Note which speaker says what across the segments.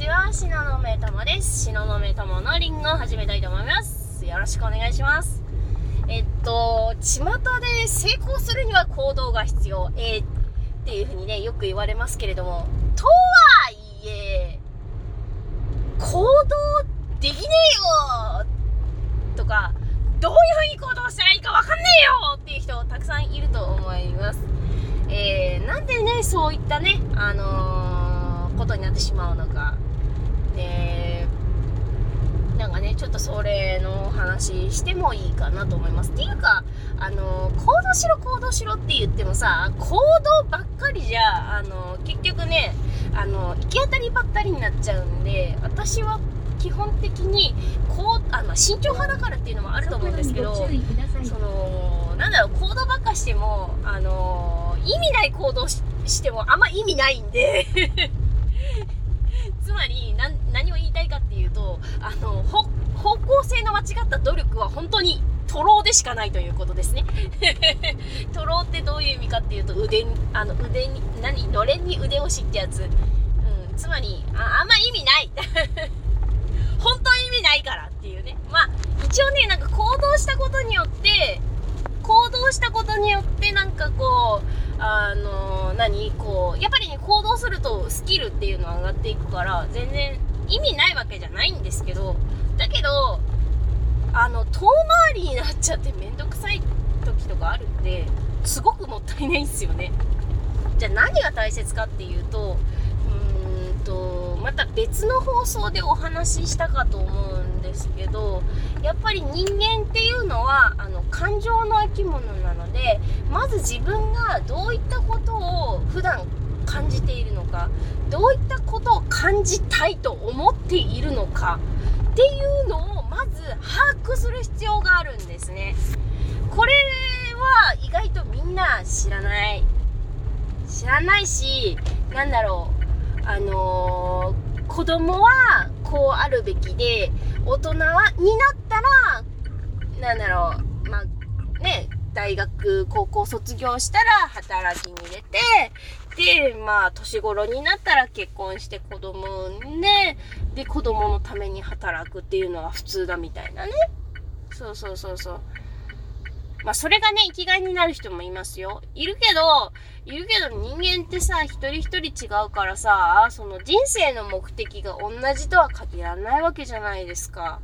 Speaker 1: ちは、しののめともです。しののめとものリンゴを始めたいと思います。よろしくお願いします。えっと、巷で成功するには行動が必要。えー、っていうふうにね、よく言われますけれども、とはいえ、行動できねえよとか、どういうふうに行動したらいいかわかんねえよっていう人たくさんいると思います。えー、なんでね、そういったね、あのー、ことになってしまうのか。で、なんかね、ちょっとそれの話してもいいかなと思います。っていうか、あのー、行動しろ行動しろって言ってもさ、行動ばっかりじゃ、あの結局ね、あの行き当たりばったりになっちゃうんで、私は基本的にこうあの慎重派だからっていうのもあると思うんですけどそのなんだろう行動ばっかしてもあの意味ない行動してもあんま意味ないんでつまり何を言いたいかっていうとあの方向性の間違った努力は本当にトローでしかないということですね。トローってどういう意味かっていうと腕に、あの腕に、何、のれんに腕押しってやつ。うん、つまり、ああんま意味ない 本当意味ないからっていうね。まあ、一応ね、なんか行動したことによって、行動したことによってなんかこう、あの、何？こう、やっぱりね、行動するとスキルっていうのは上がっていくから、全然意味ないわけじゃないんですけど、だけど、あの、遠回りになっちゃってめんどくさい時とかあるんで、すごくもったいないんですよね。じゃあ何が大切かっていう、と、また別の放送でお話ししたかと思うんですけどやっぱり人間っていうのはあの感情の生き物なのでまず自分がどういったことを普段感じているのかどういったことを感じたいと思っているのかっていうのをまず把握する必要があるんですね。これは意外とみんな知らない。知らないしなんだろう。あのー、子供はこうあるべきで、大人はになったら、なんだろう、まあ、ね、大学、高校卒業したら働きに出て、で、まあ、年頃になったら結婚して子供産んで、で、子供のために働くっていうのが普通だみたいなね。そうそうそうそう。まあ、それがね、生きがいになる人もいますよ。いるけど、いるけど人間ってさ、一人一人違うからさ、その人生の目的が同じとは限らないわけじゃないですか。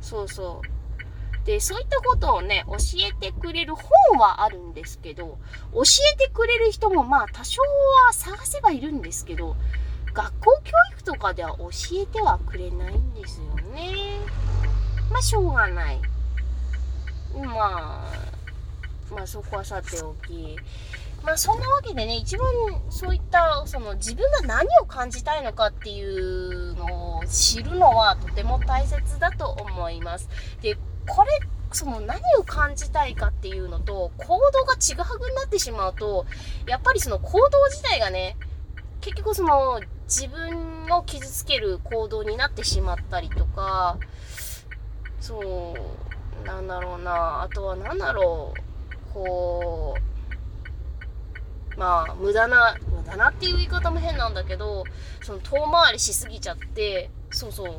Speaker 1: そうそう。で、そういったことをね、教えてくれる本はあるんですけど、教えてくれる人もまあ多少は探せばいるんですけど、学校教育とかでは教えてはくれないんですよね。まあしょうがない。まあ、まあそこはさておき、まあそんなわけでね、一番そういった、その自分が何を感じたいのかっていうのを知るのはとても大切だと思います。で、これ、その何を感じたいかっていうのと行動がちぐはぐになってしまうと、やっぱりその行動自体がね、結局その自分を傷つける行動になってしまったりとか、そう、なんだろうな。あとは何だろう。こうまあ無駄な無駄なっていう言い方も変なんだけどその遠回りしすぎちゃってそうそう。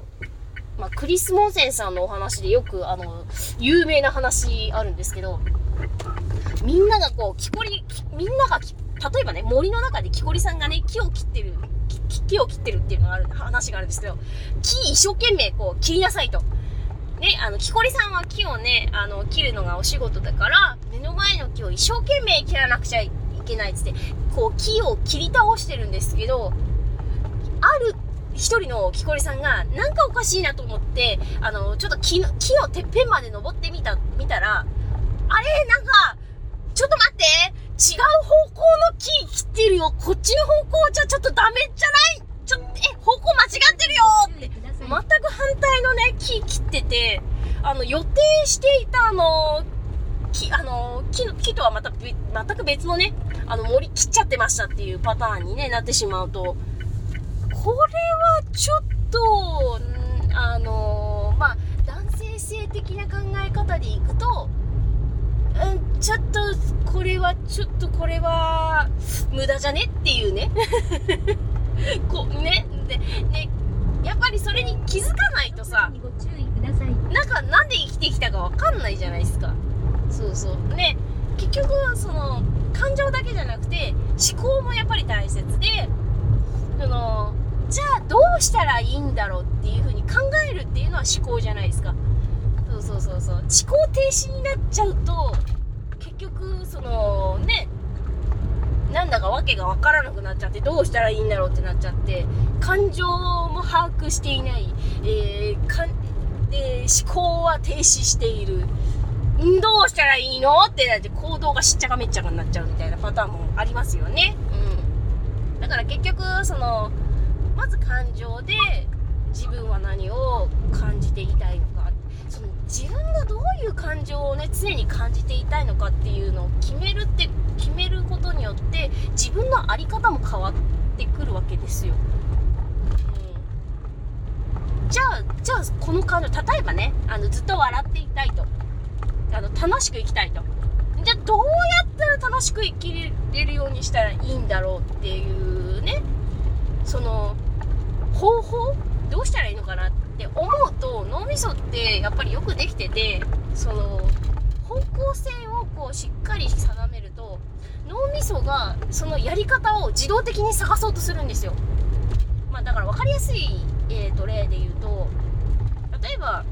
Speaker 1: まあ、クリス・モンセンさんのお話でよくあの有名な話あるんですけどみんながこう木こりみんなが例えばね森の中で木こりさんがね木を切ってる木を切ってるっていうのがある話があるんですけど木一生懸命こう切りなさいと。ね、あの、木こりさんは木をね、あの、切るのがお仕事だから、目の前の木を一生懸命切らなくちゃいけないっつって、こう、木を切り倒してるんですけど、ある一人の木こりさんが、なんかおかしいなと思って、あの、ちょっと木の、木のてっぺんまで登ってみた、見たら、あれなんか、ちょっと待って違う方向の木切ってるよ。こっちの方向じゃちょっとダメじゃない？て、あの、予定していたあの、木、あの、木、木とはまた全く別のね、あの森切っちゃってましたっていうパターンにね、なってしまうと、これはちょっと、あの、まあ、男性性的な考え方でいくと、うん、ちょっと、これは、ちょっとこれは、無駄じゃねっていうね。こうね、で、ね、それに気づかないとさ。
Speaker 2: なさい。
Speaker 1: なんかなんで生きてきたかわかんないじゃないですか。そうそう。ね結局はその感情だけじゃなくて思考もやっぱり大切でそのじゃあどうしたらいいんだろうっていうふうに考えるっていうのは思考じゃないですか。そうそうそうそう。思考停止になっちゃうと結局そのねなんだか訳が分からなくなっちゃってどうしたらいいんだろうってなっちゃって感情も把握していない、えー、かんで思考は停止しているどうしたらいいのってなって行動がしっちゃかめっちゃかになっちゃうみたいなパターンもありますよね。うん。だから結局、その、まず感情で自分は何を感じていたいのか。その自分がどういう感情をね、常に感じていたいのかっていうのを決めるって、決めることによって自分の在り方も変わってくるわけですよ。じゃあ、じゃあこの感情、例えばね、あのずっと笑っていたいと。あの楽しく生きたいとじゃあどうやったら楽しく生きれるようにしたらいいんだろうっていうねその方法どうしたらいいのかなって思うと脳みそってやっぱりよくできててその方向性をこうしっかり定めると脳みそがそのやり方を自動的に探そうとするんですよ。まあ、だから分かりやすい、えーと、例で言うとえば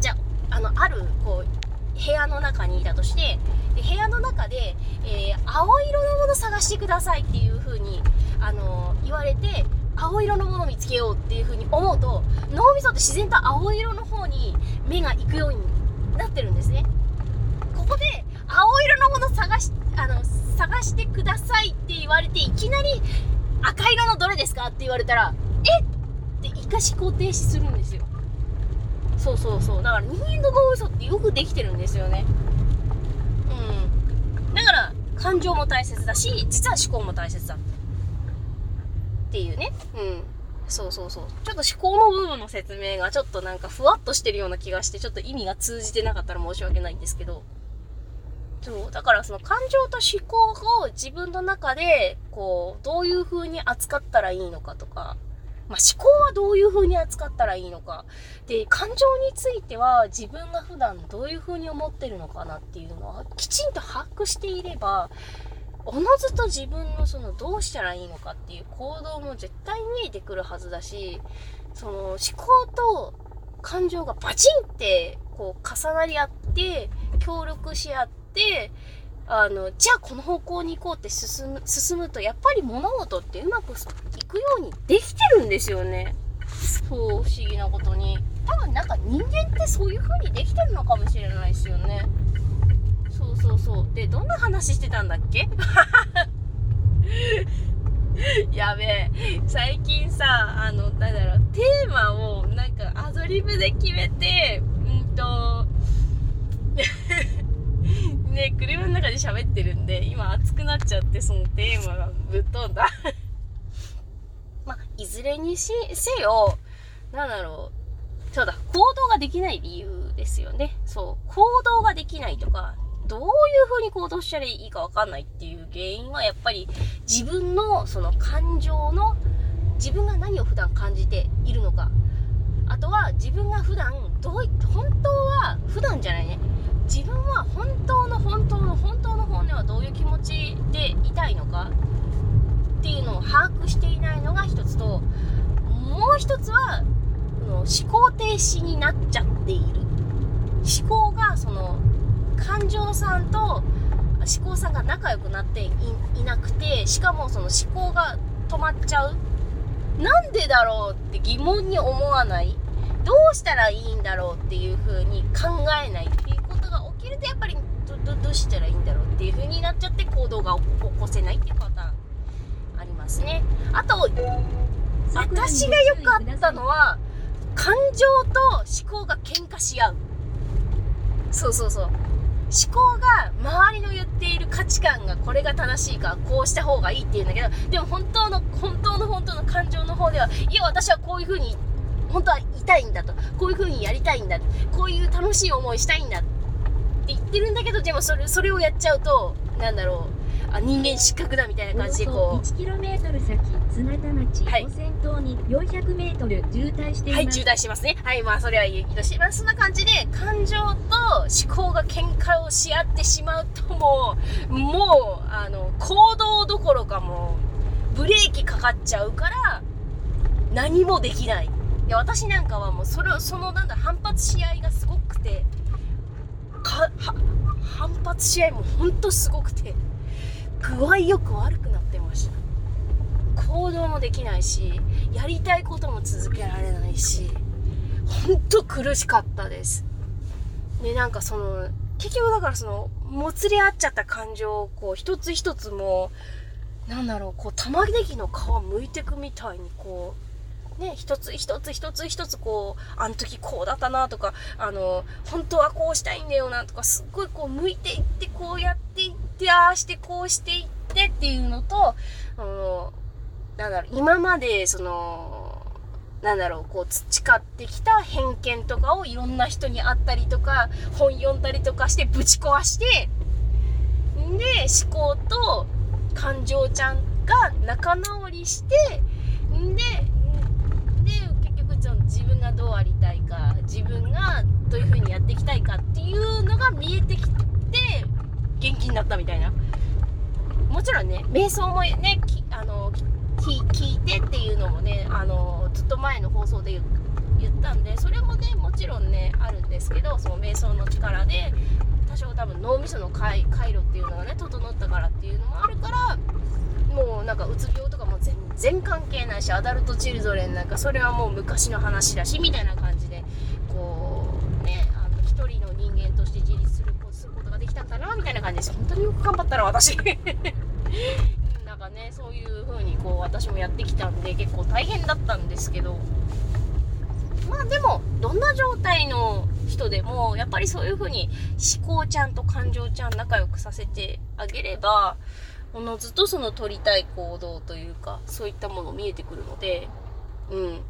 Speaker 1: じゃああのあるこう部屋の中にいたとしてで部屋の中で、えー、青色のもの探してくださいっていう風に、あのー、言われて青色のもの見つけようっていう風に思うと脳みそって自然と青色の方に目が行くようになってるんですね。ここで青色のもの探しあの探してくださいって言われていきなり赤色のどれですかって言われたらえって一回思考停止するんですよ。そうそうそう。だから人間の脳みそってよくできてるんですよね。うん。だから感情も大切だし実は思考も大切だっていうね。うん。そうそうそう。ちょっと思考の部分の説明がちょっとなんかふわっとしてるような気がしてちょっと意味が通じてなかったら申し訳ないんですけど。そう。だからその感情と思考を自分の中でこうどういう風に扱ったらいいのかとか。まあ、思考はどういう風に扱ったらいいのか。で、感情については自分が普段どういう風に思ってるのかなっていうのはきちんと把握していれば、おのずと自分のそのどうしたらいいのかっていう行動も絶対見えてくるはずだし、その思考と感情がバチンってこう重なり合って、協力し合って、あの、じゃあこの方向に行こうって進む、進むと、やっぱり物事ってうまくいくようにできてるんですよね。そう、不思議なことに。多分なんか人間ってそういう風にできてるのかもしれないですよね。そうそうそう。で、どんな話してたんだっけ？やべえ。最近さ、あの、なんだろう、テーマをなんかアドリブで決めて、うんと、ね、車の中で喋ってるんで、今熱くなっちゃって、そのテーマがぶっ飛んだ。まあ、いずれに、せよ、なんだろう。そうだ、行動ができない理由ですよね。そう、行動ができないとか、どういう風に行動したらいいかわかんないっていう原因は、やっぱり自分のその感情の、自分が何を普段感じているのか。あとは自分が普段どうい本当は普段じゃないね自分は本当の本当の本当の本音はどういう気持ちでいたいのかっていうのを把握していないのが一つともう一つは思考停止になっちゃっている。思考がその感情さんと思考さんが仲良くなっていなくてしかもその思考が止まっちゃう。なんでだろうって疑問に思わない。どうしたらいいんだろうっていう風に考えないっていうけるとやっぱりどどうしたらいいんだろうっていう風になっちゃって行動が起こせないっていうパターンありますね。あと私がよくあったのは感情と思考が喧嘩し合う。そうそうそう。思考が周りの言っている価値観がこれが正しいかこうした方がいいっていうんだけどでも本当の本当の本当の感情の方ではいや私はこういう風に本当はいたいんだと。こういう風にやりたいんだこういう楽しい思いしたいんだってるんだけどでもそれそれをやっちゃうとなんだろうあ人間失格だみたいな感じでこう
Speaker 2: 1km 先綱田町
Speaker 1: はい
Speaker 2: を先頭に 400m 渋滞してい
Speaker 1: はい、
Speaker 2: ます、
Speaker 1: 渋滞してますね。はい、まあ、それはいいとします。そんな感じで、感情と思考が喧嘩をし合ってしまうと、もう、もう、あの、行動どころかもう、ブレーキかかっちゃうから、何もできない。いや、私なんかはもう、それを、その、なんだ、反発し合いがすごくて、反発し合もほんとすごくて、具合よく悪くなってました。行動もできないしやりたいことも続けられないしほんと苦しかったですでなんかその結局だからそのもつれ合っちゃった感情をこう一つ一つもうなんだろうこう玉ねぎの皮剥いてくみたいにこうね一つ一つ一つ一つこうあの時こうだったなとかあの本当はこうしたいんだよなとかすっごいこう剥いていってこうやっていってああしてこうしていってっていうのとあのなんだろう、今まで、その、なんだろう、こう、培ってきた偏見とかをいろんな人に会ったりとか、本読んだりとかしてぶち壊して、んで、思考と感情ちゃんが仲直りして、んで、自分がどうありたいか、自分がどういう風にやっていきたいかっていうのが見えてきて、元気になったみたいな。もちろんね、瞑想もね、あの、聞いてっていうのもねあのずっと前の放送で言言ったんでそれもねもちろんねあるんですけどその瞑想の力で多少多分脳みその回回路っていうのがね整ったからっていうのもあるからもうなんかうつ病とかも全然関係ないしアダルトチルドレンなんかそれはもう昔の話だしみたいな感じでこうねあの一人の人間として自立するすることができたんだなみたいな感じです。本当によく頑張ったな私。なんかねそういう風にこう私もやってきたんで結構大変だったんですけど。まあでもどんな状態の人でもやっぱりそういう風に思考ちゃんと感情ちゃん仲良くさせてあげればおのずとその取りたい行動というかそういったもの見えてくるのでうん。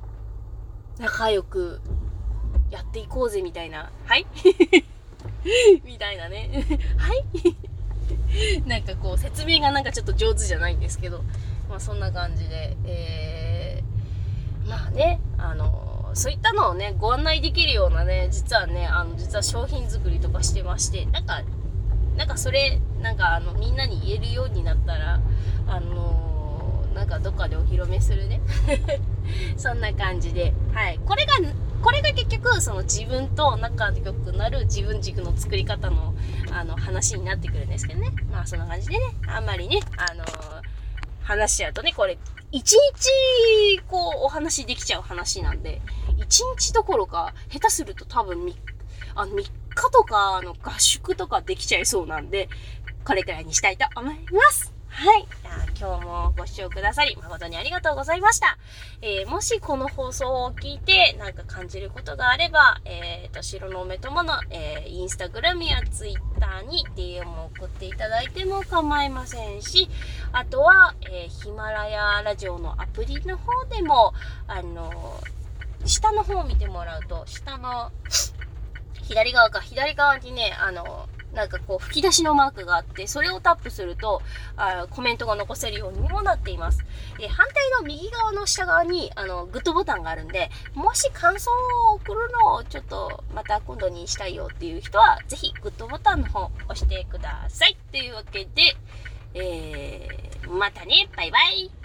Speaker 1: 仲良くやっていこうぜみたいな。はい。みたいなね。はい。なんかこう説明がなんかちょっと上手じゃないんですけど、まあそんな感じで、えー、まあね、あの、そういったのをね、ご案内できるようなね、実はね、あの、実は商品作りとかしてまして、なんか、なんかそれ、なんかあの、みんなに言えるようになったら、あのなんかどっかでお披露目するね。そんな感じで、はい。これが、これが結局、その自分と仲良くなる自分軸の作り方の、あの、話になってくるんですけどね。まあ、そんな感じでね、あんまりね、あの話しちゃうとね、これ、一日、こう、お話できちゃう話なんで、一日どころか、下手すると多分、あの、3日とか、あの、合宿とかできちゃいそうなんで、これくらいにしたいと思います。はい。じゃあ今日もご視聴くださり誠にありがとうございました。えー、もしこの放送を聞いてなんか感じることがあれば、えっ、ー、と、白の目ともの、えー、インスタグラムやツイッターに DM を送っていただいても構いませんし、あとは、えヒマラヤラジオのアプリの方でも、あの下の方を見てもらうと、下の、左側か、左側にね、あのなんかこう吹き出しのマークがあって、それをタップすると、あコメントが残せるようにもなっています。え反対の右側の下側に、あの、グッドボタンがあるんで、もし感想を送るのをちょっとまた今度にしたいよっていう人は、ぜひグッドボタンの方押してください。というわけで、えー、またね、バイバイ。